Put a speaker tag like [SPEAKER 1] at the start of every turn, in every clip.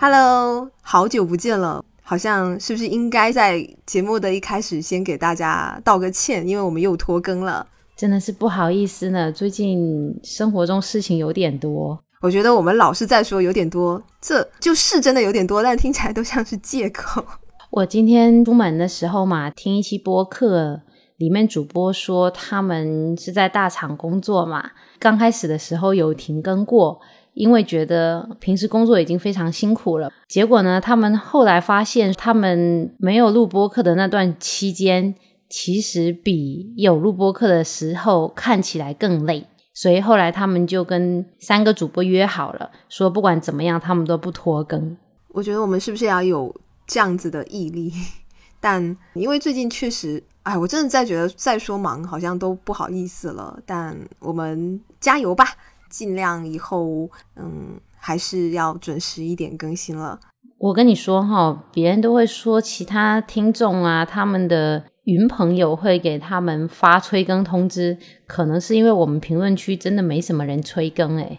[SPEAKER 1] Hello，好久不见了，好像是不是应该在节目的一开始先给大家道个歉，因为我们又拖更了，
[SPEAKER 2] 真的是不好意思呢。最近生活中事情有点多，
[SPEAKER 1] 我觉得我们老是在说有点多，这就是真的有点多，但听起来都像是借口。
[SPEAKER 2] 我今天出门的时候嘛，听一期播客，里面主播说他们是在大厂工作嘛，刚开始的时候有停更过。因为觉得平时工作已经非常辛苦了，结果呢，他们后来发现，他们没有录播课的那段期间，其实比有录播课的时候看起来更累。所以后来他们就跟三个主播约好了，说不管怎么样，他们都不拖更。
[SPEAKER 1] 我觉得我们是不是要有这样子的毅力？但因为最近确实，哎，我真的在觉得再说忙好像都不好意思了。但我们加油吧！尽量以后，嗯，还是要准时一点更新了。
[SPEAKER 2] 我跟你说哈，别人都会说其他听众啊，他们的云朋友会给他们发催更通知，可能是因为我们评论区真的没什么人催更诶，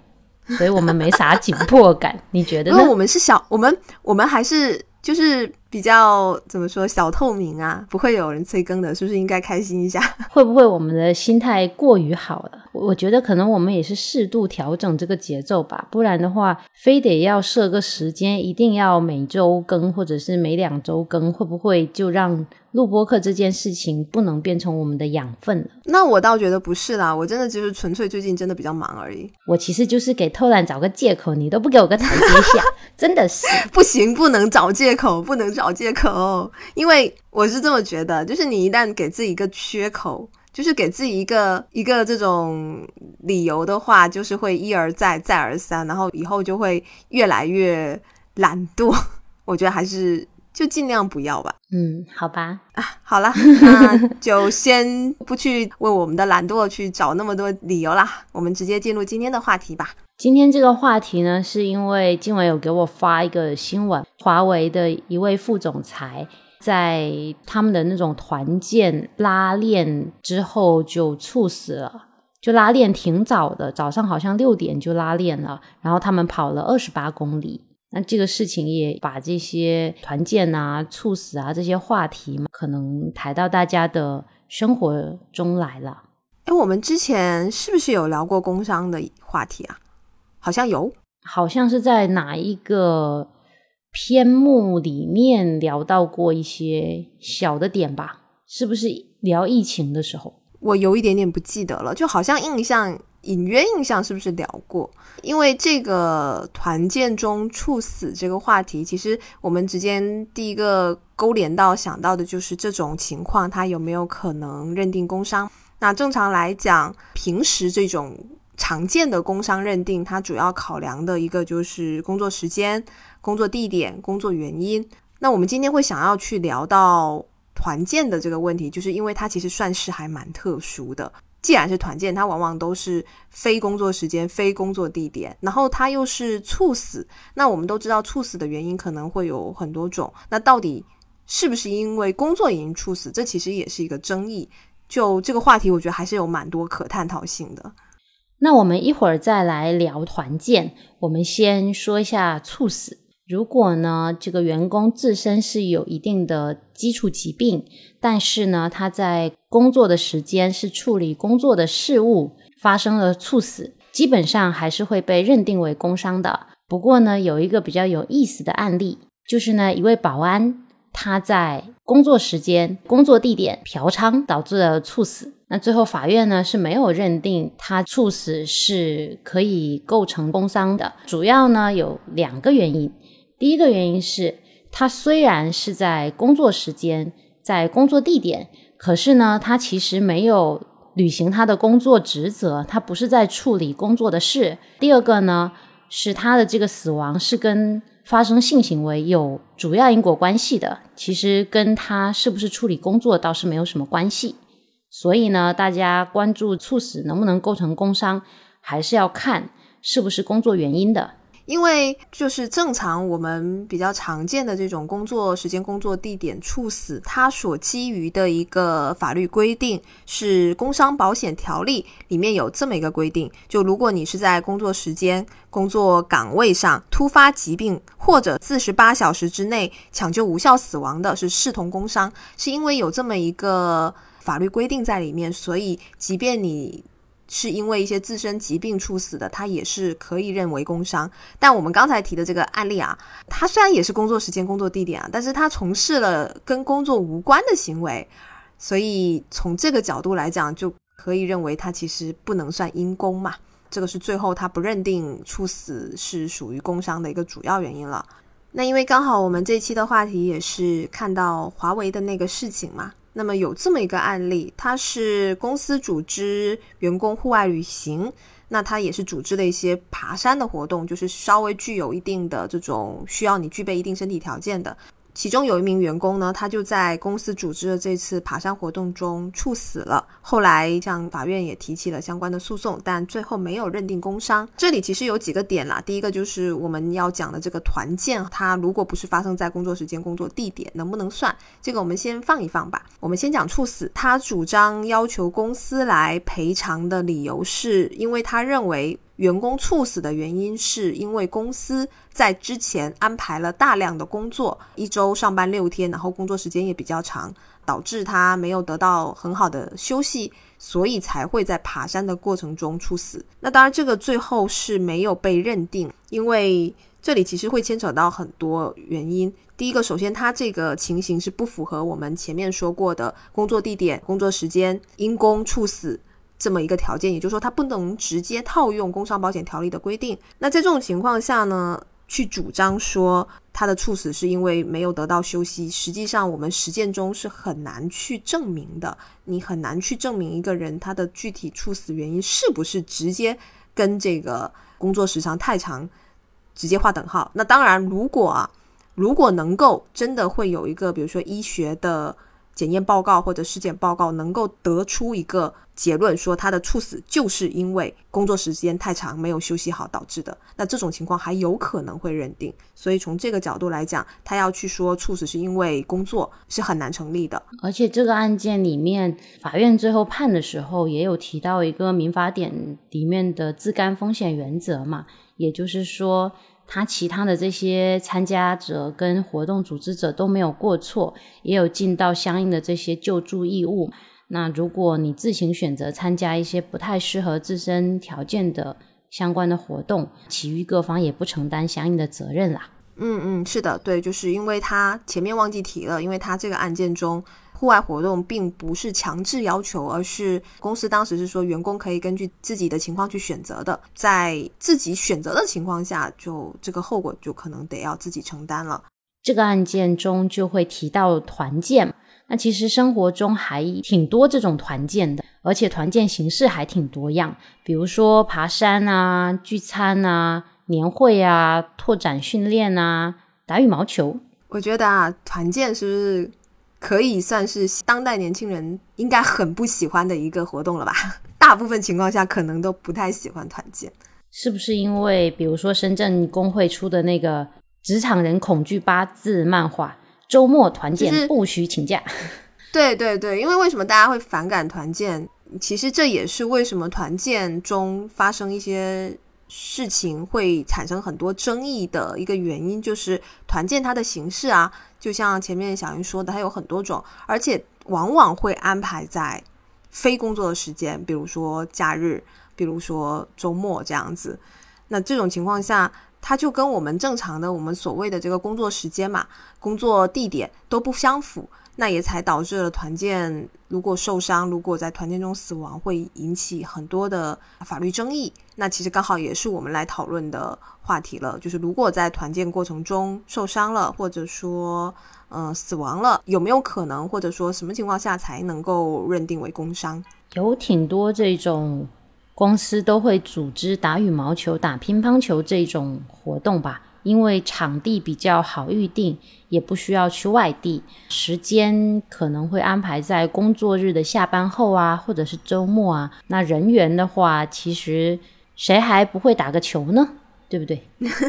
[SPEAKER 2] 所以我们没啥紧迫感。你觉得？
[SPEAKER 1] 因为我们是小，我们我们还是。就是比较怎么说小透明啊，不会有人催更的，是不是应该开心一下？
[SPEAKER 2] 会不会我们的心态过于好了？我觉得可能我们也是适度调整这个节奏吧，不然的话，非得要设个时间，一定要每周更或者是每两周更，会不会就让？录播课这件事情不能变成我们的养分了。
[SPEAKER 1] 那我倒觉得不是啦，我真的就是纯粹最近真的比较忙而已。
[SPEAKER 2] 我其实就是给偷懒找个借口，你都不给我个台阶下，真的是
[SPEAKER 1] 不行，不能找借口，不能找借口。因为我是这么觉得，就是你一旦给自己一个缺口，就是给自己一个一个这种理由的话，就是会一而再，再而三，然后以后就会越来越懒惰。我觉得还是。就尽量不要吧。
[SPEAKER 2] 嗯，好吧。
[SPEAKER 1] 啊，好了，那就先不去为我们的懒惰去找那么多理由啦。我们直接进入今天的话题吧。
[SPEAKER 2] 今天这个话题呢，是因为今晚有给我发一个新闻，华为的一位副总裁在他们的那种团建拉练之后就猝死了，就拉练挺早的，早上好像六点就拉练了，然后他们跑了二十八公里。那这个事情也把这些团建啊、猝死啊这些话题嘛，可能抬到大家的生活中来了。
[SPEAKER 1] 哎，我们之前是不是有聊过工伤的话题啊？好像有，
[SPEAKER 2] 好像是在哪一个篇目里面聊到过一些小的点吧？是不是聊疫情的时候？
[SPEAKER 1] 我有一点点不记得了，就好像印象。隐约印象是不是聊过？因为这个团建中猝死这个话题，其实我们之间第一个勾连到想到的就是这种情况，它有没有可能认定工伤？那正常来讲，平时这种常见的工伤认定，它主要考量的一个就是工作时间、工作地点、工作原因。那我们今天会想要去聊到团建的这个问题，就是因为它其实算是还蛮特殊的。既然是团建，它往往都是非工作时间、非工作地点，然后它又是猝死。那我们都知道，猝死的原因可能会有很多种。那到底是不是因为工作原因猝死？这其实也是一个争议。就这个话题，我觉得还是有蛮多可探讨性的。
[SPEAKER 2] 那我们一会儿再来聊团建。我们先说一下猝死。如果呢，这个员工自身是有一定的基础疾病，但是呢，他在工作的时间是处理工作的事务，发生了猝死，基本上还是会被认定为工伤的。不过呢，有一个比较有意思的案例，就是呢，一位保安他在工作时间、工作地点嫖娼导致了猝死，那最后法院呢是没有认定他猝死是可以构成工伤的，主要呢有两个原因。第一个原因是，他虽然是在工作时间，在工作地点，可是呢，他其实没有履行他的工作职责，他不是在处理工作的事。第二个呢，是他的这个死亡是跟发生性行为有主要因果关系的，其实跟他是不是处理工作倒是没有什么关系。所以呢，大家关注猝死能不能构成工伤，还是要看是不是工作原因的。
[SPEAKER 1] 因为就是正常我们比较常见的这种工作时间、工作地点猝死，它所基于的一个法律规定是《工伤保险条例》里面有这么一个规定：就如果你是在工作时间、工作岗位上突发疾病或者四十八小时之内抢救无效死亡的，是视同工伤。是因为有这么一个法律规定在里面，所以即便你。是因为一些自身疾病猝死的，他也是可以认为工伤。但我们刚才提的这个案例啊，他虽然也是工作时间、工作地点啊，但是他从事了跟工作无关的行为，所以从这个角度来讲，就可以认为他其实不能算因公嘛。这个是最后他不认定猝死是属于工伤的一个主要原因了。那因为刚好我们这期的话题也是看到华为的那个事情嘛。那么有这么一个案例，它是公司组织员工户外旅行，那它也是组织了一些爬山的活动，就是稍微具有一定的这种需要你具备一定身体条件的。其中有一名员工呢，他就在公司组织的这次爬山活动中猝死了。后来向法院也提起了相关的诉讼，但最后没有认定工伤。这里其实有几个点啦，第一个就是我们要讲的这个团建，它如果不是发生在工作时间、工作地点，能不能算？这个我们先放一放吧。我们先讲猝死，他主张要求公司来赔偿的理由是因为他认为。员工猝死的原因是因为公司在之前安排了大量的工作，一周上班六天，然后工作时间也比较长，导致他没有得到很好的休息，所以才会在爬山的过程中猝死。那当然，这个最后是没有被认定，因为这里其实会牵扯到很多原因。第一个，首先他这个情形是不符合我们前面说过的工作地点、工作时间因公猝死。这么一个条件，也就是说，它不能直接套用工伤保险条例的规定。那在这种情况下呢，去主张说他的猝死是因为没有得到休息，实际上我们实践中是很难去证明的。你很难去证明一个人他的具体猝死原因是不是直接跟这个工作时长太长直接划等号。那当然，如果啊，如果能够真的会有一个，比如说医学的。检验报告或者尸检报告能够得出一个结论，说他的猝死就是因为工作时间太长没有休息好导致的，那这种情况还有可能会认定。所以从这个角度来讲，他要去说猝死是因为工作是很难成立的。
[SPEAKER 2] 而且这个案件里面，法院最后判的时候也有提到一个民法典里面的自甘风险原则嘛，也就是说。他其他的这些参加者跟活动组织者都没有过错，也有尽到相应的这些救助义务。那如果你自行选择参加一些不太适合自身条件的相关的活动，其余各方也不承担相应的责任啦。
[SPEAKER 1] 嗯嗯，是的，对，就是因为他前面忘记提了，因为他这个案件中。户外活动并不是强制要求，而是公司当时是说员工可以根据自己的情况去选择的，在自己选择的情况下，就这个后果就可能得要自己承担了。
[SPEAKER 2] 这个案件中就会提到团建，那其实生活中还挺多这种团建的，而且团建形式还挺多样，比如说爬山啊、聚餐啊、年会啊、拓展训练啊、打羽毛球。
[SPEAKER 1] 我觉得啊，团建是不是？可以算是当代年轻人应该很不喜欢的一个活动了吧？大部分情况下可能都不太喜欢团建，
[SPEAKER 2] 是不是因为比如说深圳工会出的那个职场人恐惧八字漫画，周末团建不许请假？
[SPEAKER 1] 对对对，因为为什么大家会反感团建？其实这也是为什么团建中发生一些。事情会产生很多争议的一个原因，就是团建它的形式啊，就像前面小云说的，它有很多种，而且往往会安排在非工作的时间，比如说假日，比如说周末这样子。那这种情况下，它就跟我们正常的我们所谓的这个工作时间嘛，工作地点都不相符。那也才导致了团建，如果受伤，如果在团建中死亡，会引起很多的法律争议。那其实刚好也是我们来讨论的话题了，就是如果在团建过程中受伤了，或者说嗯死亡了，有没有可能，或者说什么情况下才能够认定为工伤？
[SPEAKER 2] 有挺多这种公司都会组织打羽毛球、打乒乓球这种活动吧。因为场地比较好预定，也不需要去外地，时间可能会安排在工作日的下班后啊，或者是周末啊。那人员的话，其实谁还不会打个球呢？对不对？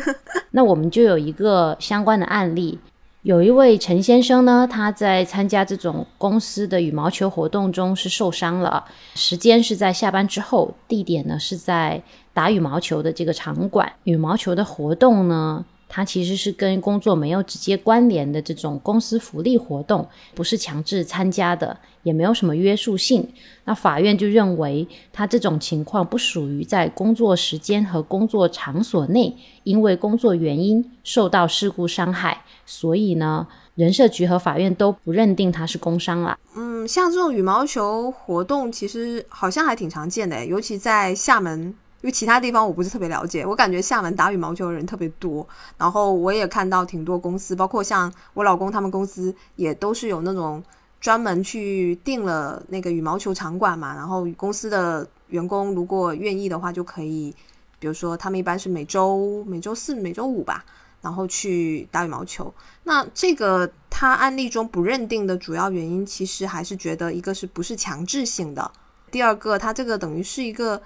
[SPEAKER 2] 那我们就有一个相关的案例，有一位陈先生呢，他在参加这种公司的羽毛球活动中是受伤了，时间是在下班之后，地点呢是在打羽毛球的这个场馆，羽毛球的活动呢。它其实是跟工作没有直接关联的这种公司福利活动，不是强制参加的，也没有什么约束性。那法院就认为他这种情况不属于在工作时间和工作场所内因为工作原因受到事故伤害，所以呢，人社局和法院都不认定他是工伤了。
[SPEAKER 1] 嗯，像这种羽毛球活动，其实好像还挺常见的，尤其在厦门。因为其他地方我不是特别了解，我感觉厦门打羽毛球的人特别多，然后我也看到挺多公司，包括像我老公他们公司也都是有那种专门去订了那个羽毛球场馆嘛，然后公司的员工如果愿意的话，就可以，比如说他们一般是每周每周四、每周五吧，然后去打羽毛球。那这个他案例中不认定的主要原因，其实还是觉得一个是不是强制性的，第二个他这个等于是一个。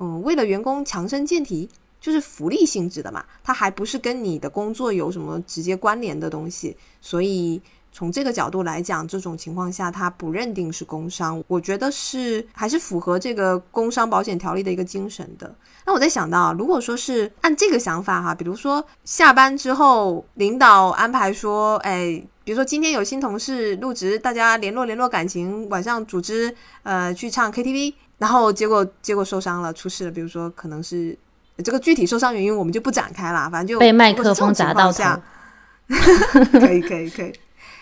[SPEAKER 1] 嗯，为了员工强身健体，就是福利性质的嘛，它还不是跟你的工作有什么直接关联的东西，所以从这个角度来讲，这种情况下它不认定是工伤，我觉得是还是符合这个工伤保险条例的一个精神的。那我在想到，如果说是按这个想法哈，比如说下班之后，领导安排说，哎，比如说今天有新同事入职，大家联络联络感情，晚上组织呃去唱 KTV。然后结果结果受伤了，出事了。比如说，可能是这个具体受伤原因，我们就不展开了。反正就
[SPEAKER 2] 被麦克风砸到
[SPEAKER 1] 下，可以可以可以。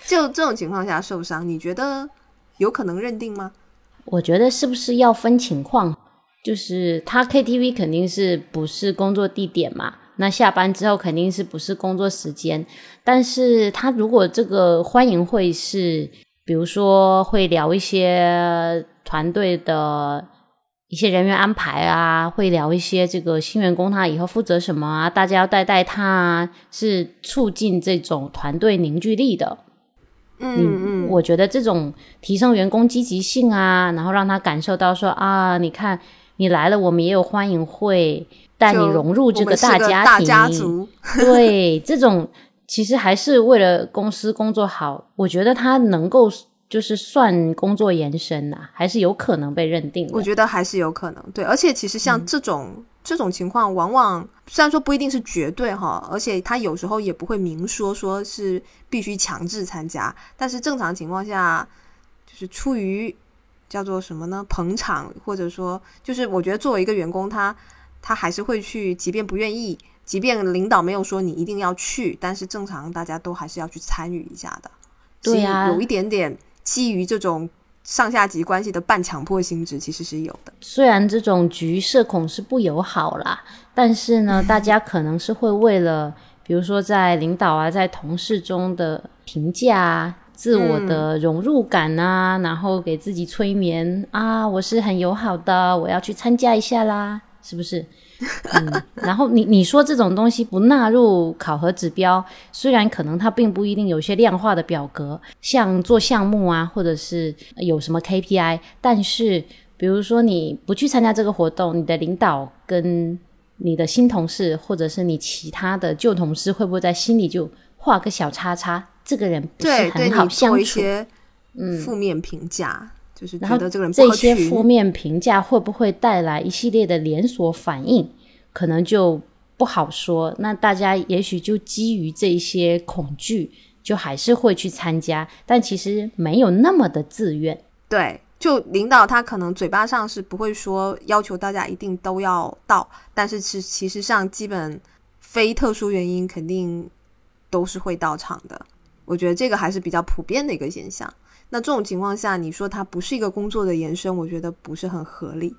[SPEAKER 1] 就这种情况下受伤，你觉得有可能认定吗？
[SPEAKER 2] 我觉得是不是要分情况？就是他 KTV 肯定是不是工作地点嘛？那下班之后肯定是不是工作时间？但是他如果这个欢迎会是，比如说会聊一些。团队的一些人员安排啊，会聊一些这个新员工他以后负责什么啊，大家要带带他啊，是促进这种团队凝聚力的。
[SPEAKER 1] 嗯
[SPEAKER 2] 嗯，我觉得这种提升员工积极性啊，然后让他感受到说啊，你看你来了，我们也有欢迎会，带你融入这个大
[SPEAKER 1] 家
[SPEAKER 2] 庭。对，这种其实还是为了公司工作好，我觉得他能够。就是算工作延伸呐，还是有可能被认定。
[SPEAKER 1] 我觉得还是有可能，对。而且其实像这种这种情况，往往虽然说不一定是绝对哈，而且他有时候也不会明说说是必须强制参加。但是正常情况下，就是出于叫做什么呢？捧场，或者说就是我觉得作为一个员工，他他还是会去，即便不愿意，即便领导没有说你一定要去，但是正常大家都还是要去参与一下的。
[SPEAKER 2] 对呀，
[SPEAKER 1] 有一点点。基于这种上下级关系的半强迫性质，其实是有的。
[SPEAKER 2] 虽然这种局社恐是不友好啦，但是呢，大家可能是会为了，比如说在领导啊，在同事中的评价、自我的融入感啊，然后给自己催眠啊，我是很友好的，我要去参加一下啦，是不是？嗯，然后你你说这种东西不纳入考核指标，虽然可能它并不一定有一些量化的表格，像做项目啊，或者是有什么 KPI，但是比如说你不去参加这个活动，你的领导跟你的新同事，或者是你其他的旧同事，会不会在心里就画个小叉叉？这个人不是很好相处，
[SPEAKER 1] 嗯，负面评价。就是觉得这个人
[SPEAKER 2] 这些负面评价会不会带来一系列的连锁反应，可能就不好说。那大家也许就基于这些恐惧，就还是会去参加，但其实没有那么的自愿。
[SPEAKER 1] 对，就领导他可能嘴巴上是不会说要求大家一定都要到，但是其其实上基本非特殊原因肯定都是会到场的。我觉得这个还是比较普遍的一个现象。那这种情况下，你说它不是一个工作的延伸，我觉得不是很合理。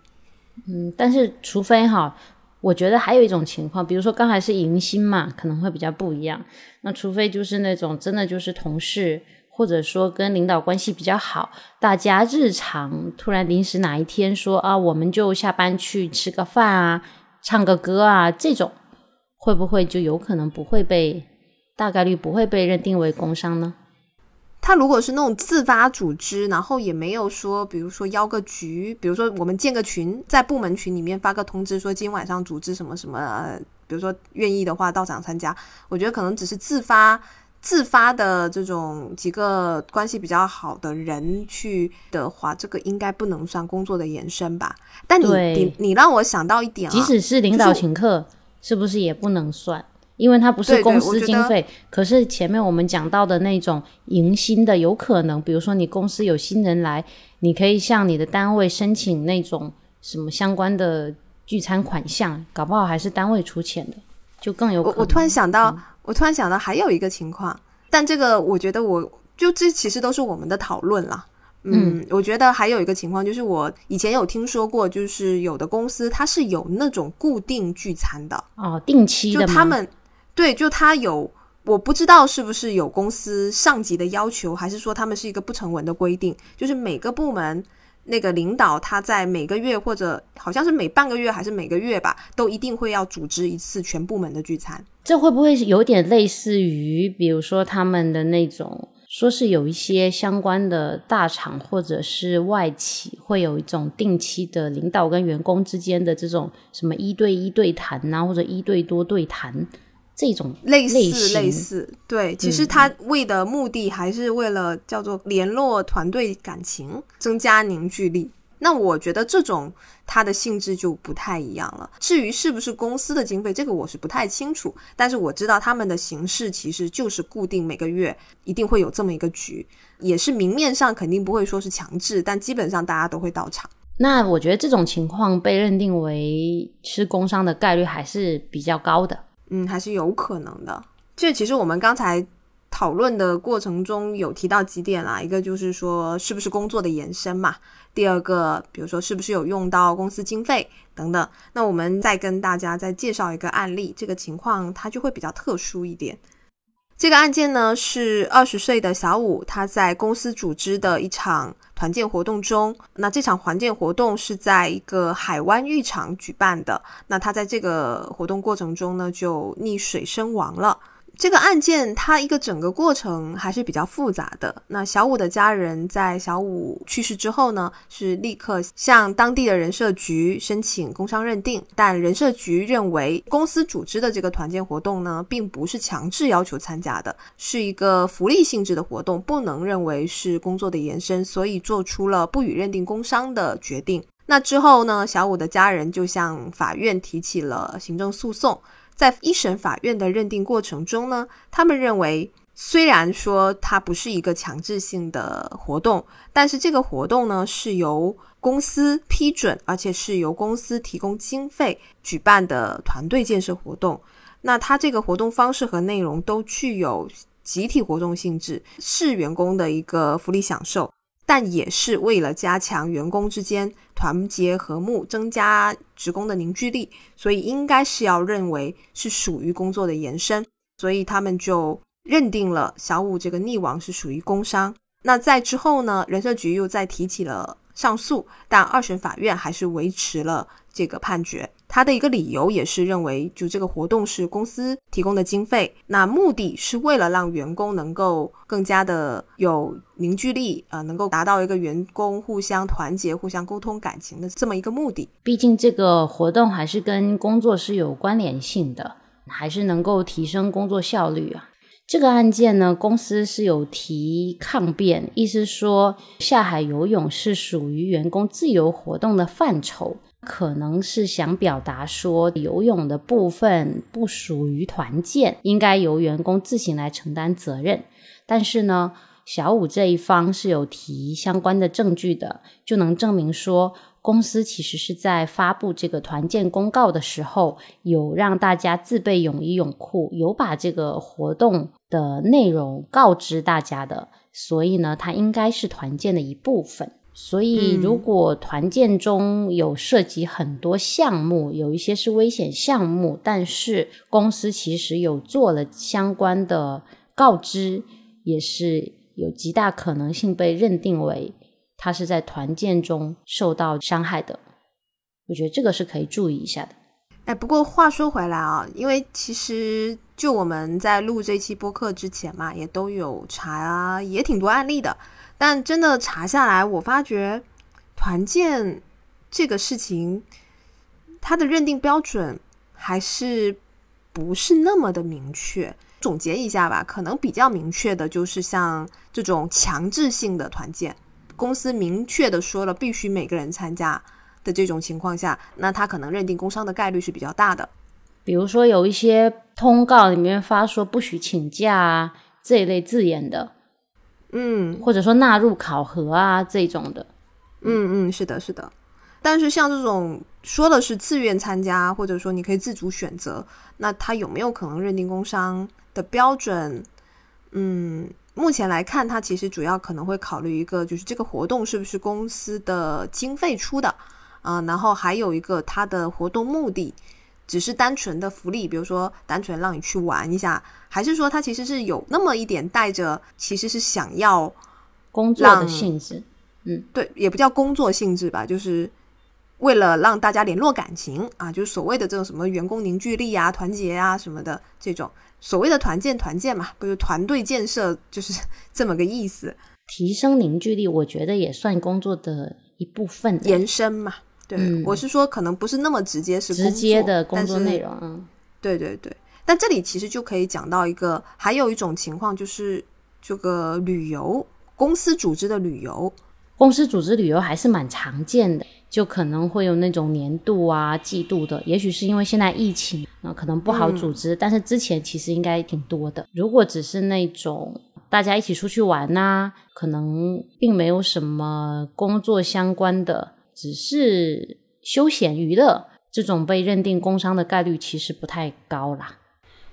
[SPEAKER 2] 嗯，但是除非哈，我觉得还有一种情况，比如说刚才是迎新嘛，可能会比较不一样。那除非就是那种真的就是同事，或者说跟领导关系比较好，大家日常突然临时哪一天说啊，我们就下班去吃个饭啊，唱个歌啊，这种会不会就有可能不会被大概率不会被认定为工伤呢？
[SPEAKER 1] 他如果是那种自发组织，然后也没有说，比如说邀个局，比如说我们建个群，在部门群里面发个通知，说今天晚上组织什么什么比如说愿意的话到场参加，我觉得可能只是自发。自发的这种几个关系比较好的人去的话，这个应该不能算工作的延伸吧？但你你你让我想到一点，
[SPEAKER 2] 即使是领导请客，是不是也不能算？因为它不是公司经费。可是前面我们讲到的那种迎新的，有可能，比如说你公司有新人来，你可以向你的单位申请那种什么相关的聚餐款项，搞不好还是单位出钱的，就更有可能。
[SPEAKER 1] 我突然想到。我突然想到还有一个情况，但这个我觉得我就这其实都是我们的讨论啦。嗯，我觉得还有一个情况就是我以前有听说过，就是有的公司它是有那种固定聚餐的
[SPEAKER 2] 哦，定期
[SPEAKER 1] 的。就他们对，就他有，我不知道是不是有公司上级的要求，还是说他们是一个不成文的规定，就是每个部门。那个领导他在每个月或者好像是每半个月还是每个月吧，都一定会要组织一次全部门的聚餐。
[SPEAKER 2] 这会不会有点类似于，比如说他们的那种，说是有一些相关的大厂或者是外企，会有一种定期的领导跟员工之间的这种什么一对一对谈啊，或者一对多对谈。这种
[SPEAKER 1] 类似类似，对，其实他为的目的还是为了叫做联络团队感情，增加凝聚力。那我觉得这种它的性质就不太一样了。至于是不是公司的经费，这个我是不太清楚。但是我知道他们的形式其实就是固定每个月一定会有这么一个局，也是明面上肯定不会说是强制，但基本上大家都会到场。
[SPEAKER 2] 那我觉得这种情况被认定为是工伤的概率还是比较高的。
[SPEAKER 1] 嗯，还是有可能的。这其实我们刚才讨论的过程中有提到几点啦，一个就是说是不是工作的延伸嘛，第二个比如说是不是有用到公司经费等等。那我们再跟大家再介绍一个案例，这个情况它就会比较特殊一点。这个案件呢是二十岁的小五，他在公司组织的一场团建活动中，那这场团建活动是在一个海湾浴场举办的，那他在这个活动过程中呢就溺水身亡了。这个案件，它一个整个过程还是比较复杂的。那小五的家人在小五去世之后呢，是立刻向当地的人社局申请工伤认定，但人社局认为公司组织的这个团建活动呢，并不是强制要求参加的，是一个福利性质的活动，不能认为是工作的延伸，所以做出了不予认定工伤的决定。那之后呢，小五的家人就向法院提起了行政诉讼。在一审法院的认定过程中呢，他们认为，虽然说它不是一个强制性的活动，但是这个活动呢是由公司批准，而且是由公司提供经费举办的团队建设活动。那它这个活动方式和内容都具有集体活动性质，是员工的一个福利享受。但也是为了加强员工之间团结和睦，增加职工的凝聚力，所以应该是要认为是属于工作的延伸，所以他们就认定了小五这个溺亡是属于工伤。那在之后呢，人社局又再提起了上诉，但二审法院还是维持了这个判决。他的一个理由也是认为，就这个活动是公司提供的经费，那目的是为了让员工能够更加的有凝聚力，呃，能够达到一个员工互相团结、互相沟通感情的这么一个目的。
[SPEAKER 2] 毕竟这个活动还是跟工作是有关联性的，还是能够提升工作效率啊。这个案件呢，公司是有提抗辩，意思说下海游泳是属于员工自由活动的范畴。可能是想表达说，游泳的部分不属于团建，应该由员工自行来承担责任。但是呢，小五这一方是有提相关的证据的，就能证明说，公司其实是在发布这个团建公告的时候，有让大家自备泳衣泳裤，有把这个活动的内容告知大家的。所以呢，它应该是团建的一部分。所以，如果团建中有涉及很多项目，有一些是危险项目，但是公司其实有做了相关的告知，也是有极大可能性被认定为他是在团建中受到伤害的。我觉得这个是可以注意一下的。
[SPEAKER 1] 哎，不过话说回来啊，因为其实就我们在录这期播客之前嘛，也都有查，啊也挺多案例的。但真的查下来，我发觉团建这个事情，它的认定标准还是不是那么的明确。总结一下吧，可能比较明确的就是像这种强制性的团建，公司明确的说了必须每个人参加的这种情况下，那他可能认定工伤的概率是比较大的。
[SPEAKER 2] 比如说有一些通告里面发说不许请假啊这一类字眼的，
[SPEAKER 1] 嗯
[SPEAKER 2] 或者说纳入考核啊这种的，
[SPEAKER 1] 嗯嗯，是的，是的。但是像这种说的是自愿参加，或者说你可以自主选择，那他有没有可能认定工伤的标准？嗯，目前来看，他其实主要可能会考虑一个，就是这个活动是不是公司的经费出的啊、然后还有一个他的活动目的。只是单纯的福利，比如说单纯让你去玩一下，还是说它其实是有那么一点带着，其实是想要
[SPEAKER 2] 工作的性质。
[SPEAKER 1] 嗯对，也不叫工作性质吧，就是为了让大家联络感情啊，就是所谓的这种什么员工凝聚力啊、团结啊什么的这种所谓的团建团建嘛，不是团队建设，就是这么个意思，
[SPEAKER 2] 提升凝聚力，我觉得也算工作的一部分。
[SPEAKER 1] 延伸嘛。对，
[SPEAKER 2] 嗯
[SPEAKER 1] 我是说可能不是那么直接，是
[SPEAKER 2] 直接的
[SPEAKER 1] 工
[SPEAKER 2] 工作内。容，嗯，
[SPEAKER 1] 对对对，但这里其实就可以讲到一个，还有一种情况就是这个旅游公司组织的旅游，
[SPEAKER 2] 公司组织旅游还是蛮常见的，就可能会有那种年度啊、季度的，也许是因为现在疫情啊、可能不好组织，但是之前其实应该挺多的。如果只是那种大家一起出去玩呐、可能并没有什么工作相关的，只是休闲娱乐，这种被认定工伤的概率其实不太高啦。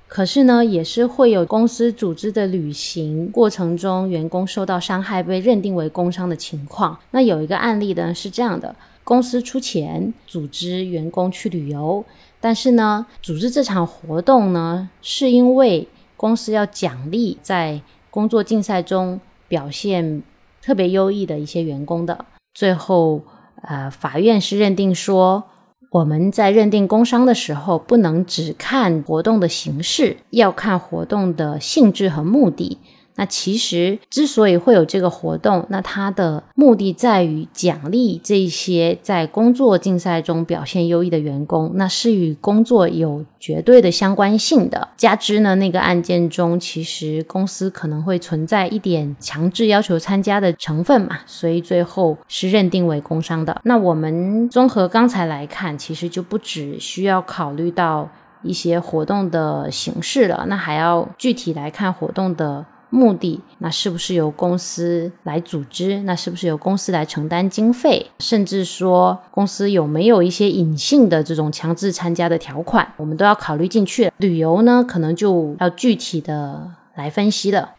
[SPEAKER 2] 可是呢，也是会有公司组织的旅行过程中，员工受到伤害被认定为工伤的情况。那有一个案例呢是这样的：公司出钱组织员工去旅游，但是呢，组织这场活动呢，是因为公司要奖励在工作竞赛中表现特别优异的一些员工的。最后，呃，法院是认定说，我们在认定工伤的时候，不能只看活动的形式，要看活动的性质和目的。那其实之所以会有这个活动，那它的目的在于奖励这些在工作竞赛中表现优异的员工，那是与工作有绝对的相关性的。加之呢，那个案件中其实公司可能会存在一点强制要求参加的成分嘛，所以最后是认定为工伤的。那我们综合刚才来看，其实就不只需要考虑到一些活动的形式了，那还要具体来看活动的。目的，那是不是由公司来组织？那是不是由公司来承担经费？甚至说公司有没有一些隐性的这种强制参加的条款，我们都要考虑进去。旅游呢，可能就要具体的来分析了。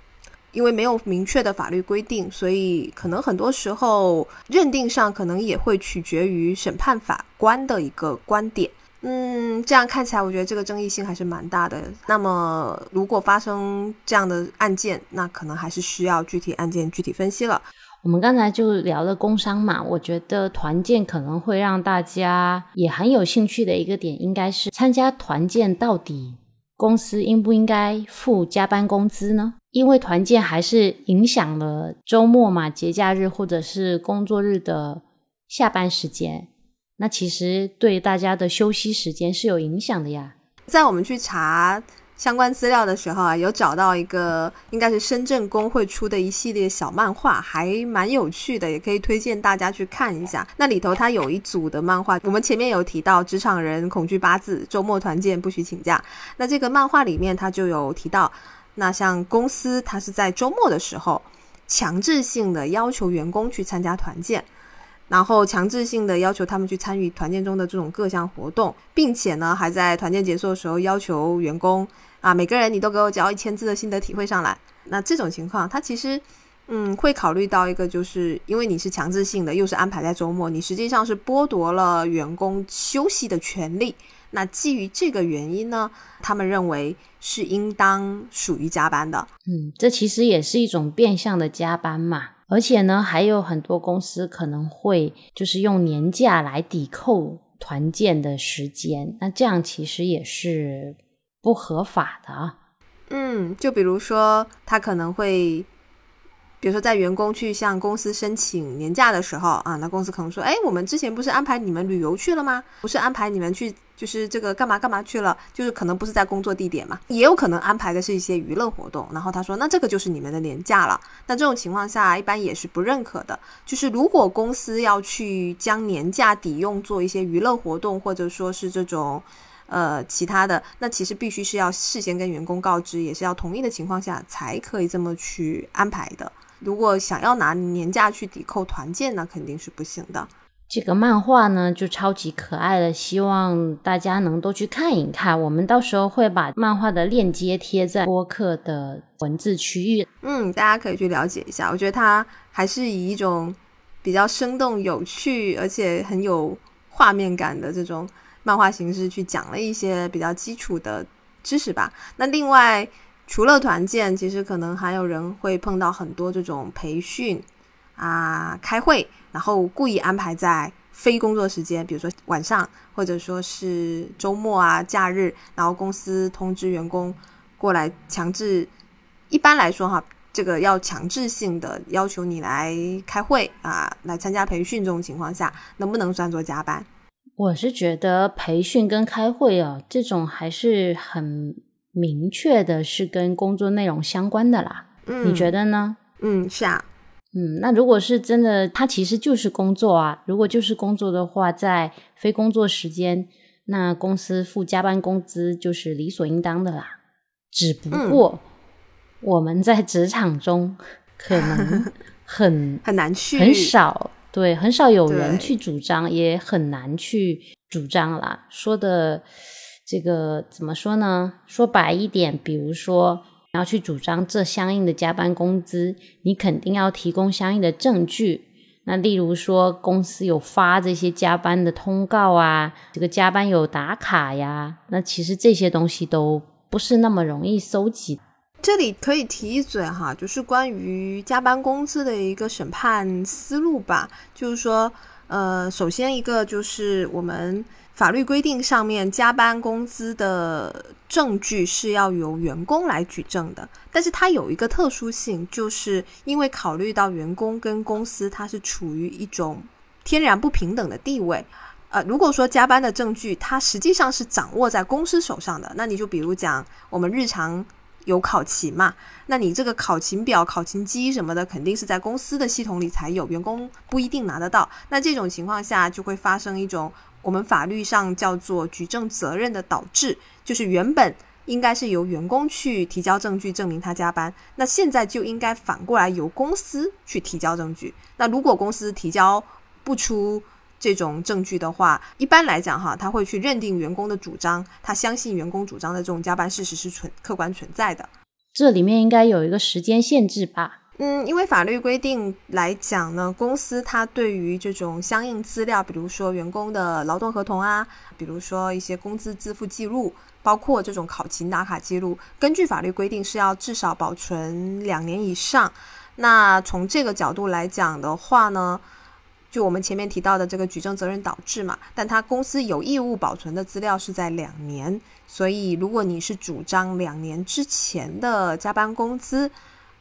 [SPEAKER 1] 因为没有明确的法律规定，所以可能很多时候认定上可能也会取决于审判法官的一个观点。嗯，这样看起来，我觉得这个争议性还是蛮大的。那么，如果发生这样的案件，那可能还是需要具体案件具体分析了。
[SPEAKER 2] 我们刚才就聊了工伤嘛，我觉得团建可能会让大家也很有兴趣的一个点，应该是参加团建到底公司应不应该付加班工资呢？因为团建还是影响了周末嘛、节假日或者是工作日的下班时间。那其实对大家的休息时间是有影响的呀。
[SPEAKER 1] 在我们去查相关资料的时候啊，有找到一个应该是深圳工会出的一系列小漫画，还蛮有趣的，也可以推荐大家去看一下。那里头它有一组的漫画，我们前面有提到职场人恐惧八字，周末团建不许请假。那这个漫画里面它就有提到，那像公司它是在周末的时候强制性的要求员工去参加团建。然后强制性的要求他们去参与团建中的这种各项活动，并且呢，还在团建结束的时候要求员工啊，每个人你都给我交一千字的心得体会上来。那这种情况，他其实嗯会考虑到一个，就是因为你是强制性的，又是安排在周末，你实际上是剥夺了员工休息的权利。那基于这个原因呢，他们认为是应当属于加班的。
[SPEAKER 2] 嗯，这其实也是一种变相的加班嘛。而且呢，还有很多公司可能会就是用年假来抵扣团建的时间，那这样其实也是不合法的啊。
[SPEAKER 1] 嗯，就比如说他可能会比如说在员工去向公司申请年假的时候啊，那公司可能说，哎，我们之前不是安排你们旅游去了吗？不是安排你们去。就是这个干嘛干嘛去了，就是可能不是在工作地点嘛，也有可能安排的是一些娱乐活动。然后他说，那这个就是你们的年假了。那这种情况下，一般也是不认可的。就是如果公司要去将年假抵用做一些娱乐活动，或者说是这种呃其他的，那其实必须是要事先跟员工告知，也是要同意的情况下才可以这么去安排的。如果想要拿年假去抵扣团建，那肯定是不行的。
[SPEAKER 2] 这个漫画呢就超级可爱的，希望大家能都去看一看。我们到时候会把漫画的链接贴在播客的文字区域，
[SPEAKER 1] 嗯，大家可以去了解一下。我觉得它还是以一种比较生动、有趣，而且很有画面感的这种漫画形式去讲了一些比较基础的知识吧。那另外，除了团建，其实可能还有人会碰到很多这种培训。啊，开会，然后故意安排在非工作时间，比如说晚上，或者说是周末啊、假日，然后公司通知员工过来强制。一般来说，哈，这个要强制性的要求你来开会啊，来参加培训，这种情况下能不能算作加班？
[SPEAKER 2] 我是觉得培训跟开会啊，这种还是很明确的，是跟工作内容相关的啦。嗯，你觉得呢？
[SPEAKER 1] 嗯，是啊。
[SPEAKER 2] 嗯，那如果是真的，它其实就是工作啊。如果就是工作的话，在非工作时间，那公司付加班工资就是理所应当的啦。只不过我们在职场中可能 很
[SPEAKER 1] 很难去，
[SPEAKER 2] 很少对，很少有人去主张，也很难去主张啦。说的这个怎么说呢？说白一点，比如说你。要去主张这相应的加班工资，你肯定要提供相应的证据。那例如说，公司有发这些加班的通告啊，这个加班有打卡呀，那其实这些东西都不是那么容易搜集。
[SPEAKER 1] 这里可以提一嘴哈，就是关于加班工资的一个审判思路吧。就是说，呃，首先一个就是我们。法律规定上面加班工资的证据是要由员工来举证的，但是它有一个特殊性，就是因为考虑到员工跟公司它是处于一种天然不平等的地位，呃，如果说加班的证据它实际上是掌握在公司手上的，那你就比如讲我们日常有考勤嘛，那你这个考勤表、考勤机什么的肯定是在公司的系统里才有，员工不一定拿得到，那这种情况下就会发生一种。我们法律上叫做举证责任的导致，就是原本应该是由员工去提交证据证明他加班，那现在就应该反过来由公司去提交证据。那如果公司提交不出这种证据的话，一般来讲哈，他会去认定员工的主张，他相信员工主张的这种加班事实是存客观存在的。
[SPEAKER 2] 这里面应该有一个时间限制吧？
[SPEAKER 1] 嗯，因为法律规定来讲呢，公司它对于这种相应资料，比如说员工的劳动合同啊，比如说一些工资支付记录，包括这种考勤打卡记录，根据法律规定是要至少保存两年以上。那从这个角度来讲的话呢，就我们前面提到的这个举证责任导致嘛，但他公司有义务保存的资料是在两年，所以如果你是主张两年之前的加班工资。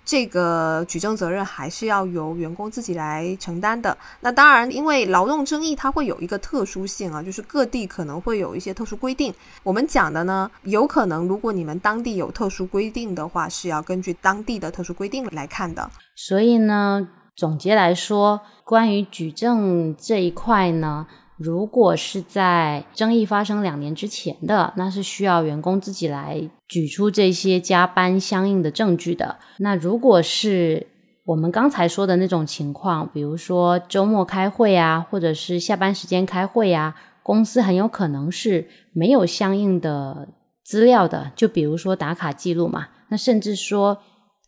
[SPEAKER 1] 这个举证责任还是要由员工自己来承担的。那当然，因为劳动争议它会有一个特殊性啊，就是各地可能会有一些特殊规定。我们讲的呢，有可能如果你们当地有特殊规定的话，是要根据当地的特殊规定来看的。
[SPEAKER 2] 所以呢，总结来说，关于举证这一块呢。如果是在争议发生两年之前的，那是需要员工自己来举出这些加班相应的证据的。那如果是我们刚才说的那种情况，比如说周末开会啊，或者是下班时间开会啊，公司很有可能是没有相应的资料的。就比如说打卡记录嘛，那甚至说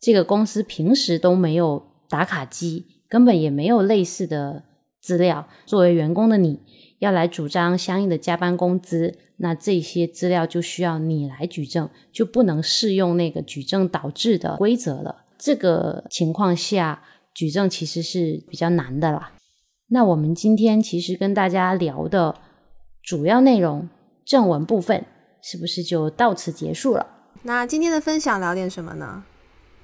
[SPEAKER 2] 这个公司平时都没有打卡机，根本也没有类似的资料。作为员工的你。要来主张相应的加班工资，那这些资料就需要你来举证，就不能适用那个举证导致的规则了。这个情况下，举证其实是比较难的啦。那我们今天其实跟大家聊的主要内容，正文部分是不是就到此结束了？
[SPEAKER 1] 那今天的分享聊点什么呢？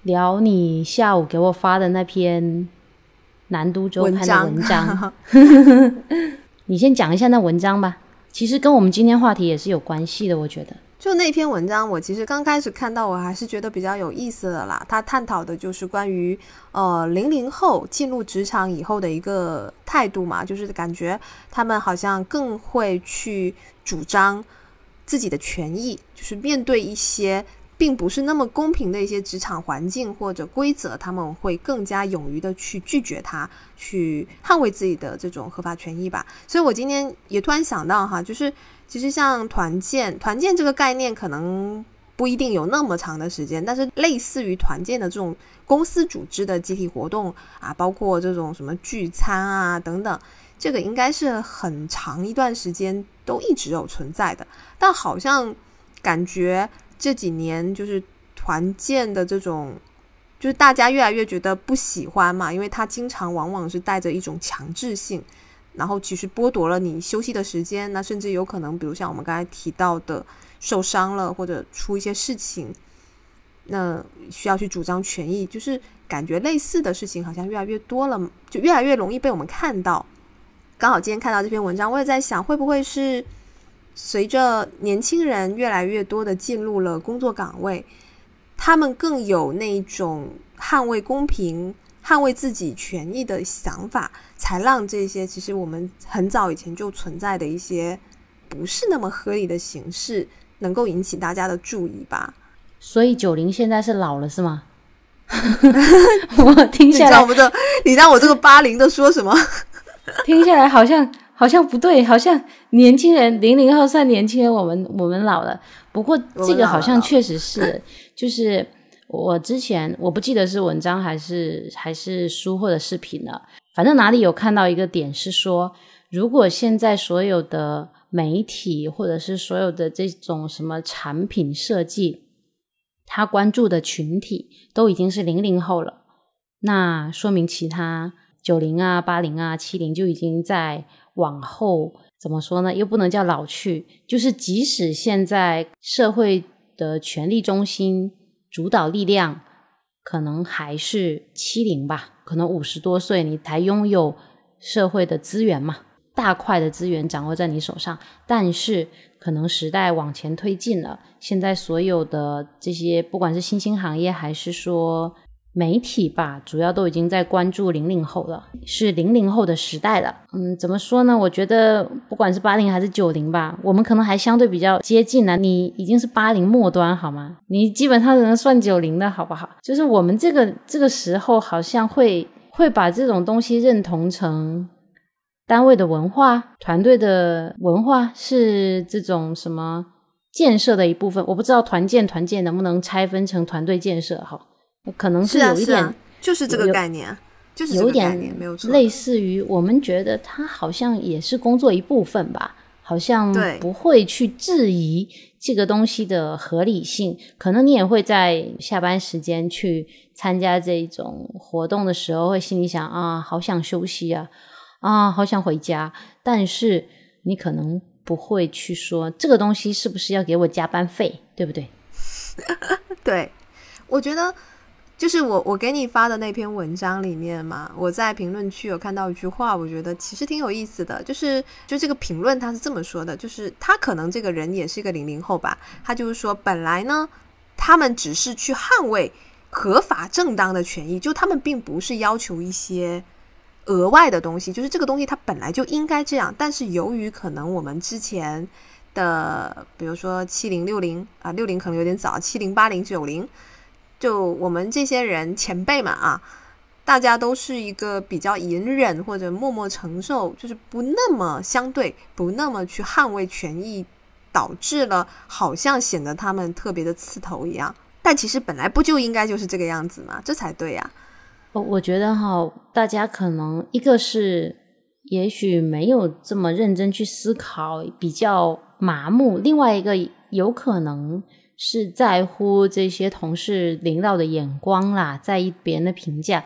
[SPEAKER 2] 聊你下午给我发的那篇南都周刊的文章。你先讲一下那文章吧，其实跟我们今天话题也是有关系的，我觉得。
[SPEAKER 1] 就那篇文章，我其实刚开始看到，我还是觉得比较有意思的啦。他探讨的就是关于呃零零后进入职场以后的一个态度嘛，就是感觉他们好像更会去主张自己的权益，就是面对一些并不是那么公平的一些职场环境或者规则，他们会更加勇于的去拒绝它，去捍卫自己的这种合法权益吧。所以我今天也突然想到哈，就是。其实像团建，团建这个概念可能不一定有那么长的时间，但是类似于团建的这种公司组织的集体活动啊，包括这种什么聚餐啊等等，这个应该是很长一段时间都一直有存在的。但好像感觉这几年就是团建的这种，就是大家越来越觉得不喜欢嘛，因为它经常往往是带着一种强制性。然后其实剥夺了你休息的时间，那甚至有可能，比如像我们刚才提到的，受伤了或者出一些事情，那需要去主张权益，就是感觉类似的事情好像越来越多了，就越来越容易被我们看到。刚好今天看到这篇文章，我也在想，会不会是随着年轻人越来越多的进入了工作岗位，他们更有那种捍卫公平。捍卫自己权益的想法，才让这些其实我们很早以前就存在的一些不是那么合理的形式，能够引起大家的注意吧。
[SPEAKER 2] 所以九零现在是老了是吗？我听下来，
[SPEAKER 1] 我这你让我这个八零的说什么？
[SPEAKER 2] 听下来好像好像不对，好像年轻人零零后算年轻人，我们我们老了。不过这个好像确实是，就是。我之前我不记得是文章还是还是书或者视频了，反正哪里有看到一个点是说，如果现在所有的媒体或者是所有的这种什么产品设计，他关注的群体都已经是零零后了，那说明其他九零啊、八零啊、七零就已经在往后怎么说呢？又不能叫老去，就是即使现在社会的权力中心。主导力量可能还是七零吧，可能五十多岁你才拥有社会的资源嘛，大块的资源掌握在你手上。但是可能时代往前推进了，现在所有的这些，不管是新兴行业还是说。媒体吧，主要都已经在关注零零后了，是零零后的时代了。嗯，怎么说呢？我觉得不管是八零还是九零吧，我们可能还相对比较接近呢。你已经是八零末端，好吗？你基本上能算九零的好不好？就是我们这个这个时候，好像会会把这种东西认同成单位的文化、团队的文化，是这种什么建设的一部分。我不知道团建团建能不能拆分成团队建设，哈。可能
[SPEAKER 1] 是
[SPEAKER 2] 有一点，
[SPEAKER 1] 就是这个概念，就是
[SPEAKER 2] 有点
[SPEAKER 1] 没有错，
[SPEAKER 2] 类似于我们觉得他好像也是工作一部分吧，好像不会去质疑这个东西的合理性。可能你也会在下班时间去参加这种活动的时候，会心里想啊，好想休息啊，啊，好想回家。但是你可能不会去说这个东西是不是要给我加班费，对不对？
[SPEAKER 1] 对，我觉得。就是我我给你发的那篇文章里面嘛，我在评论区有看到一句话，我觉得其实挺有意思的。就是就这个评论他是这么说的，就是他可能这个人也是一个零零后吧，他就是说本来呢，他们只是去捍卫合法正当的权益，就他们并不是要求一些额外的东西，就是这个东西它本来就应该这样。但是由于可能我们之前的，比如说七零六零啊，六零可能有点早，七零八零九零。就我们这些人前辈们啊，大家都是一个比较隐忍或者默默承受，就是不那么相对，不那么去捍卫权益，导致了好像显得他们特别的刺头一样。但其实本来不就应该就是这个样子吗？这才对呀。
[SPEAKER 2] 我我觉得哈，大家可能一个是也许没有这么认真去思考，比较麻木；另外一个有可能。是在乎这些同事领导的眼光啦，在意别人的评价。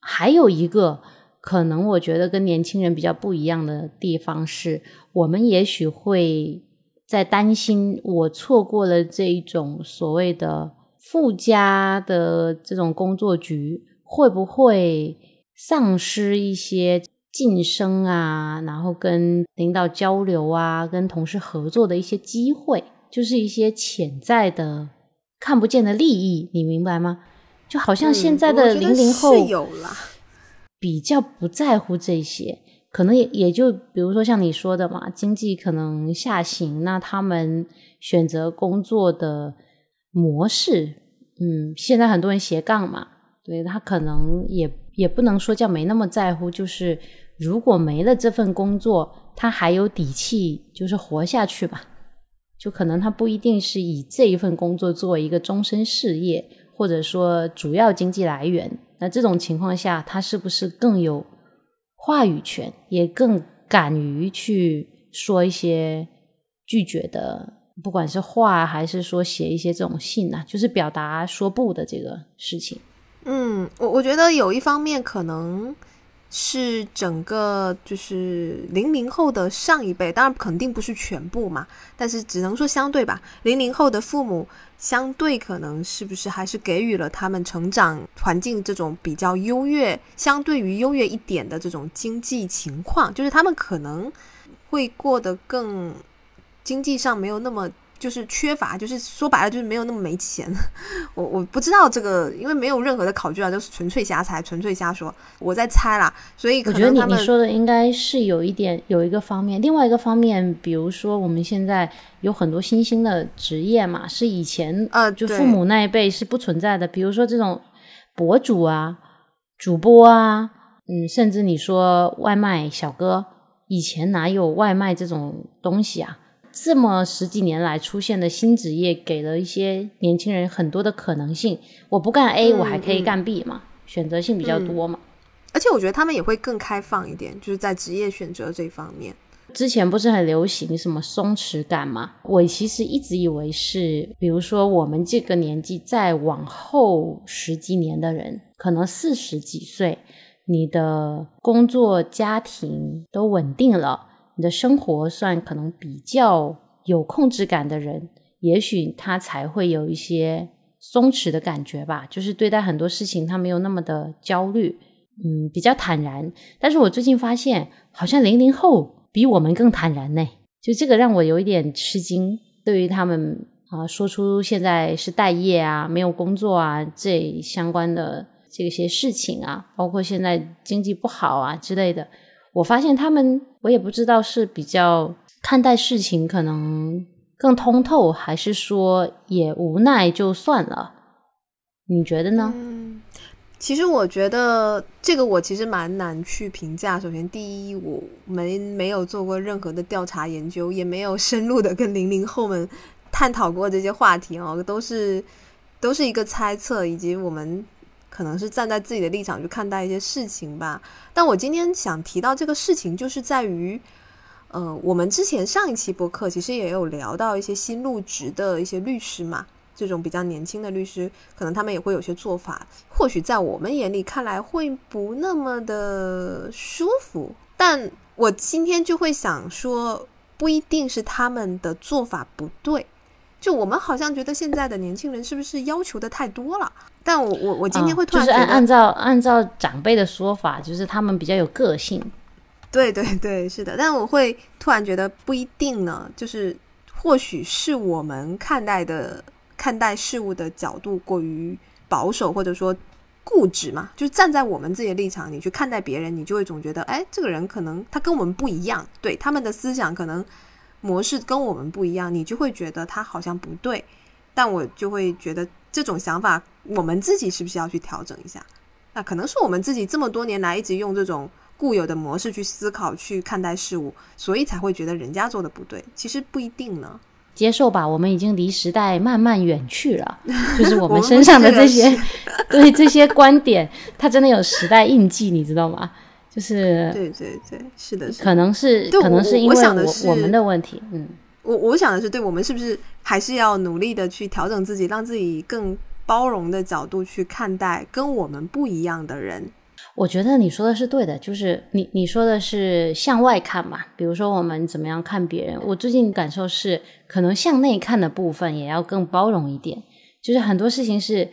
[SPEAKER 2] 还有一个可能，我觉得跟年轻人比较不一样的地方是，我们也许会在担心，我错过了这一种所谓的附加的这种工作局会不会丧失一些晋升啊，然后跟领导交流啊，跟同事合作的一些机会，就是一些潜在的看不见的利益，你明白吗？就好像现在的零零后
[SPEAKER 1] 有啦，
[SPEAKER 2] 比较不在乎这些。可能也也就比如说像你说的嘛，经济可能下行，那他们选择工作的模式，嗯，现在很多人斜杠嘛，对他可能也也不能说叫没那么在乎，就是如果没了这份工作，他还有底气，就是活下去吧。就可能他不一定是以这一份工作作为一个终身事业，或者说主要经济来源。那这种情况下，他是不是更有？话语权也更敢于去说一些拒绝的，不管是话还是说写一些这种信呐，就是表达说不的这个事情。
[SPEAKER 1] 嗯，我我觉得有一方面可能。是整个就是零零后的上一辈，当然肯定不是全部嘛，但是只能说相对吧。零零后的父母相对可能是不是还是给予了他们成长环境这种比较优越，相对于优越一点的这种经济情况，就是他们可能会过得更经济上没有那么。就是缺乏，就是说白了，就是没有那么没钱。我我不知道这个，因为没有任何的考据啊，就是纯粹瞎猜，纯粹瞎说。我在猜啦，所以
[SPEAKER 2] 我觉得你你说的应该是有一点有一个方面，另外一个方面，比如说我们现在有很多新兴的职业嘛，是以前
[SPEAKER 1] 呃
[SPEAKER 2] 就父母那一辈是不存在的，比如说这种博主啊、主播啊，嗯，甚至你说外卖小哥，以前哪有外卖这种东西啊？这么十几年来出现的新职业，给了一些年轻人很多的可能性。我不干 A，我还可以干 B 嘛，选择性比较多嘛。
[SPEAKER 1] 而且我觉得他们也会更开放一点，就是在职业选择这方面。
[SPEAKER 2] 之前不是很流行什么松弛感嘛？我其实一直以为是，比如说我们这个年纪再往后十几年的人，可能四十几岁，你的工作家庭都稳定了。你的生活算可能比较有控制感的人，也许他才会有一些松弛的感觉吧。就是对待很多事情，他没有那么的焦虑，嗯，比较坦然。但是我最近发现，好像零零后比我们更坦然呢，就这个让我有一点吃惊。对于他们啊，说出现在是待业啊、没有工作啊这相关的这些事情啊，包括现在经济不好啊之类的。我发现他们，我也不知道是比较看待事情可能更通透，还是说也无奈就算了。你觉得呢？
[SPEAKER 1] 嗯，其实我觉得这个我其实蛮难去评价。首先，第一，我们没有做过任何的调查研究，也没有深入的跟零零后们探讨过这些话题哦，都是都是一个猜测，以及我们。可能是站在自己的立场去看待一些事情吧，但我今天想提到这个事情，就是在于，呃，我们之前上一期播客其实也有聊到一些新入职的一些律师嘛，这种比较年轻的律师，可能他们也会有些做法，或许在我们眼里看来会不那么的舒服，但我今天就会想说，不一定是他们的做法不对。就我们好像觉得现在的年轻人是不是要求的太多了？但我我我今天会突然
[SPEAKER 2] 就是按按照按照长辈的说法，就是他们比较有个性。
[SPEAKER 1] 对对对，是的。但我会突然觉得不一定呢，就是或许是我们看待的看待事物的角度过于保守，或者说固执嘛。就是站在我们自己的立场，你去看待别人，你就会总觉得，哎，这个人可能他跟我们不一样，对他们的思想可能。模式跟我们不一样，你就会觉得他好像不对，但我就会觉得这种想法，我们自己是不是要去调整一下？那可能是我们自己这么多年来一直用这种固有的模式去思考、去看待事物，所以才会觉得人家做的不对。其实不一定呢。
[SPEAKER 2] 接受吧，我们已经离时代慢慢远去了，就是我们身上的这些，对这些观点，它真的有时代印记，你知道吗？就是
[SPEAKER 1] 对对对，是的，
[SPEAKER 2] 可能是可能是因为我我们的问题，嗯，
[SPEAKER 1] 我我想的是，对我们是不是还是要努力的去调整自己，让自己更包容的角度去看待跟我们不一样的人。
[SPEAKER 2] 我觉得你说的是对的，就是你你说的是向外看嘛，比如说我们怎么样看别人。我最近感受是，可能向内看的部分也要更包容一点。就是很多事情是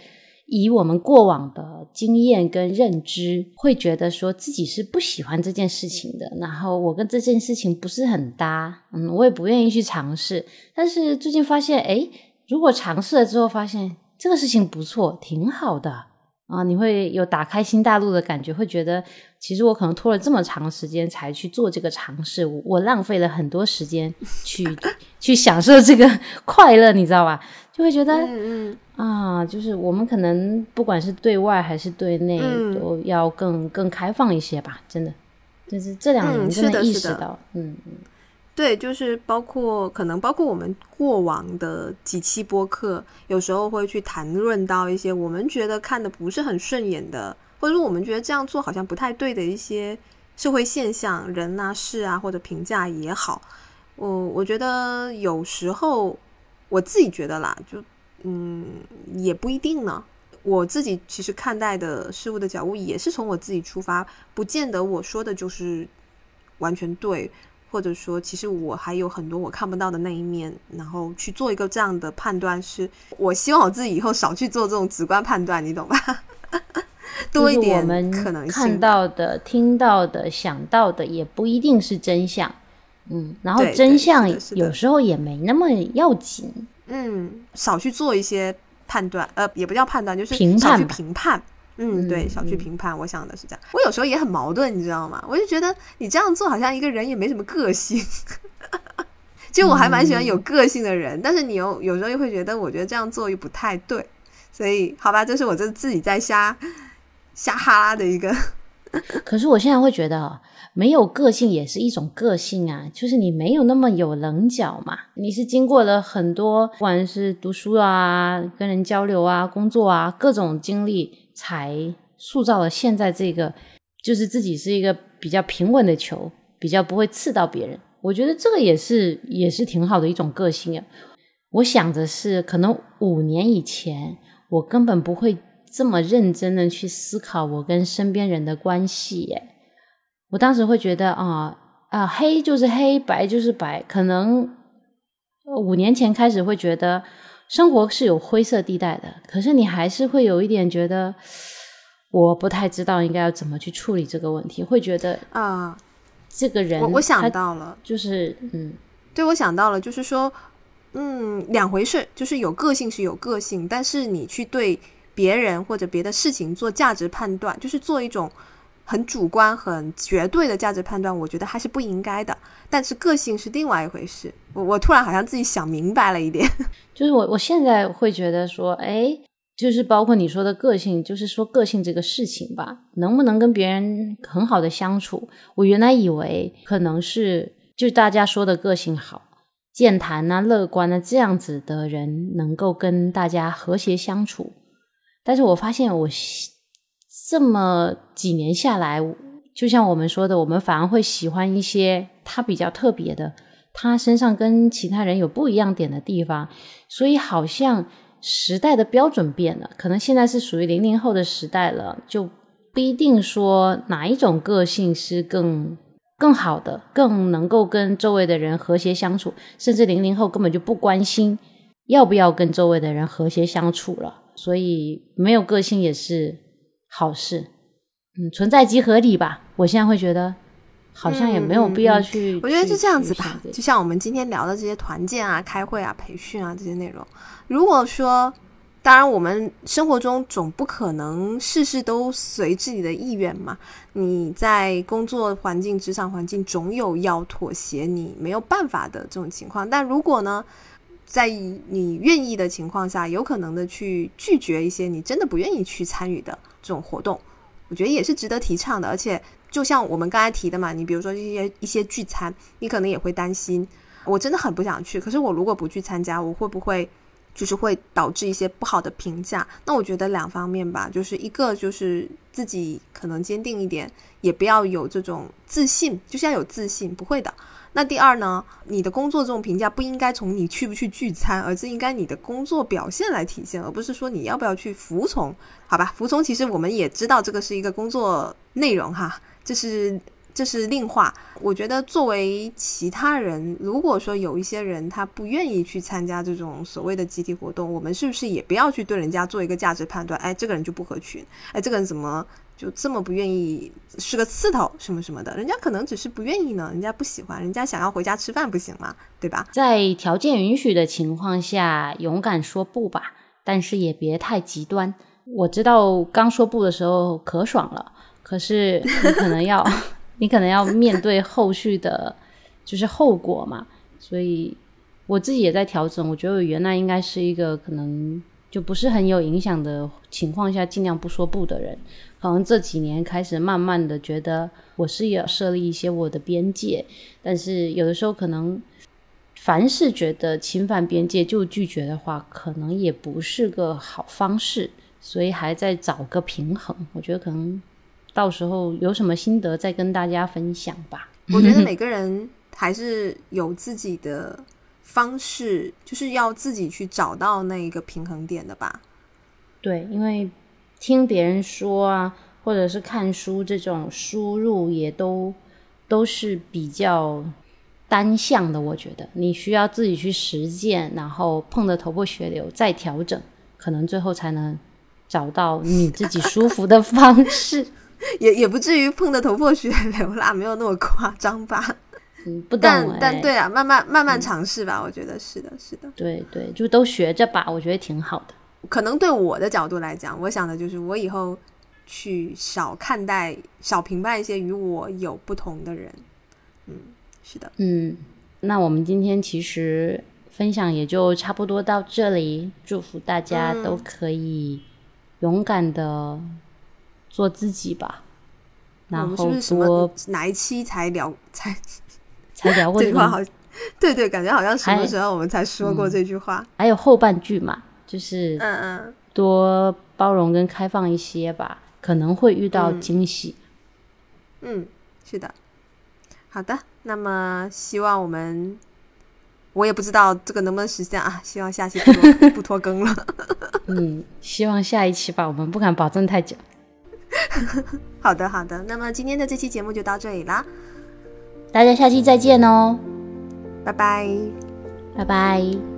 [SPEAKER 2] 以我们过往的经验跟认知，会觉得说自己是不喜欢这件事情的，然后我跟这件事情不是很搭，嗯，我也不愿意去尝试。但是最近发现，哎，如果尝试了之后，发现这个事情不错，挺好的。啊，你会有打开新大陆的感觉，会觉得其实我可能拖了这么长时间才去做这个尝试，我浪费了很多时间 去去享受这个 快乐，你知道吧？就会觉得，
[SPEAKER 1] 嗯
[SPEAKER 2] 嗯啊，就是我们可能不管是对外还是对内，都要更更开放一些吧，真的，就是这两年真的意识到，嗯嗯。
[SPEAKER 1] 对，就是包括可能包括我们过往的几期播客，有时候会去谈论到一些我们觉得看的不是很顺眼的，或者说我们觉得这样做好像不太对的一些社会现象、人啊、事啊或者评价也好。我我觉得有时候我自己觉得啦，就嗯也不一定呢。我自己其实看待的事物的角度也是从我自己出发，不见得我说的就是完全对。或者说，其实我还有很多我看不到的那一面，然后去做一个这样的判断，是我希望我自己以后少去做这种直观判断，你懂吧？多一点可能
[SPEAKER 2] 看到的、听到的、想到的，也不一定是真相。嗯，然后真相有时候也没那么要紧。
[SPEAKER 1] 嗯，少去做一些判断，呃，也不叫判断，就是
[SPEAKER 2] 评
[SPEAKER 1] 判。评判。嗯，对，少去评判。我想的是这样。我有时候也很矛盾，你知道吗？我就觉得你这样做好像一个人也没什么个性。其实我还蛮喜欢有个性的人，但是你又有时候又会觉得，我觉得这样做又不太对。所以，好吧，这是我这自己在瞎瞎哈拉的一个。
[SPEAKER 2] 可是我现在会觉得，没有个性也是一种个性啊，就是你没有那么有棱角嘛。你是经过了很多，不管是读书啊、跟人交流啊、工作啊各种经历。才塑造了现在这个，就是自己是一个比较平稳的球，比较不会刺到别人。我觉得这个也是也是挺好的一种个性啊。我想着是，可能五年以前，我根本不会这么认真的去思考我跟身边人的关系。耶，我当时会觉得啊啊，黑就是黑白就是白。可能五年前开始会觉得。生活是有灰色地带的，可是你还是会有一点觉得，我不太知道应该要怎么去处理这个问题，会觉得
[SPEAKER 1] 啊，
[SPEAKER 2] 这个人，
[SPEAKER 1] 我我想到了，
[SPEAKER 2] 就是嗯，
[SPEAKER 1] 对我想到了，就是说，嗯，两回事，就是有个性是有个性，但是你去对别人或者别的事情做价值判断，就是做一种。很主观、很绝对的价值判断，我觉得还是不应该的。但是个性是另外一回事。我我突然好像自己想明白了一点，
[SPEAKER 2] 就是我我现在会觉得说，哎，就是包括你说的个性，就是说个性这个事情吧，能不能跟别人很好的相处？我原来以为可能是就大家说的个性好、健谈啊、乐观啊这样子的人能够跟大家和谐相处，但是我发现我。这么几年下来，就像我们说的，我们反而会喜欢一些他比较特别的，他身上跟其他人有不一样点的地方。所以好像时代的标准变了，可能现在是属于零零后的时代了，就不一定说哪一种个性是更更好的，更能够跟周围的人和谐相处。甚至零零后根本就不关心要不要跟周围的人和谐相处了，所以没有个性也是。好事，嗯，存在即合理吧。我现在会觉得，好像也没有必要去。
[SPEAKER 1] 我觉得就这样子吧，就像我们今天聊的这些团建啊、开会啊、培训啊这些内容。如果说，当然我们生活中总不可能事事都随自己的意愿嘛。你在工作环境、职场环境，总有要妥协，你没有办法的这种情况。但如果呢？在你愿意的情况下，有可能的去拒绝一些你真的不愿意去参与的这种活动，我觉得也是值得提倡的。而且，就像我们刚才提的嘛，你比如说一些一些聚餐，你可能也会担心，我真的很不想去，可是我如果不去参加，我会不会就是会导致一些不好的评价？那我觉得两方面吧，就是一个就是自己可能坚定一点，也不要有这种自信，就是要有自信，不会的。那第二呢？你的工作这种评价不应该从你去不去聚餐，而是应该你的工作表现来体现，而不是说你要不要去服从，好吧？服从其实我们也知道这个是一个工作内容哈，这是这是另话。我觉得作为其他人，如果说有一些人他不愿意去参加这种所谓的集体活动，我们是不是也不要去对人家做一个价值判断？哎，这个人就不合群，哎，这个人怎么就这么不愿意，是个刺头什么什么的？人家可能只是不愿意呢，人家不喜欢，人家想要回家吃饭不行吗？对吧？
[SPEAKER 2] 在条件允许的情况下，勇敢说不吧，但是也别太极端。我知道刚说不的时候可爽了，可是你可能要。你可能要面对后续的，就是后果嘛，所以我自己也在调整。我觉得我原来应该是一个可能就不是很有影响的情况下，尽量不说不的人。可能这几年开始，慢慢的觉得我是要设立一些我的边界，但是有的时候可能，凡是觉得侵犯边界就拒绝的话，可能也不是个好方式，所以还在找个平衡。我觉得可能。到时候有什么心得再跟大家分享吧。
[SPEAKER 1] 我觉得每个人还是有自己的方式，就是要自己去找到那一个平衡点的吧。
[SPEAKER 2] 对，因为听别人说啊，或者是看书这种输入也都都是比较单向的。我觉得你需要自己去实践，然后碰得头破血流再调整，可能最后才能找到你自己舒服的方式。
[SPEAKER 1] 也也不至于碰得头破血流啦，没有那么夸张吧？
[SPEAKER 2] 嗯，不
[SPEAKER 1] 但但对啊，慢慢慢慢尝试吧，我觉得是的，是的。
[SPEAKER 2] 对对，就都学着吧，我觉得挺好的。
[SPEAKER 1] 可能对我的角度来讲，我想的就是我以后去少看待、少评判一些与我有不同的人。嗯，是的。
[SPEAKER 2] 嗯，那我们今天其实分享也就差不多到这里，祝福大家都可以勇敢的。做自己吧，然后多
[SPEAKER 1] 哪一期才聊才
[SPEAKER 2] 才聊过
[SPEAKER 1] 这句话？好，对对，感觉好像什么时候我们才说过这句话？
[SPEAKER 2] 还有后半句嘛，就是
[SPEAKER 1] 嗯嗯，
[SPEAKER 2] 多包容跟开放一些吧，可能会遇到惊喜。
[SPEAKER 1] 嗯，是的，好的，那么希望我们，我也不知道这个能不能实现啊，希望下期不 不拖更了。
[SPEAKER 2] 嗯，希望下一期吧，我们不敢保证太久。
[SPEAKER 1] 好的，好的。那么今天的这期节目就到这里啦，
[SPEAKER 2] 大家下期再见哦，
[SPEAKER 1] 拜拜，
[SPEAKER 2] 拜拜。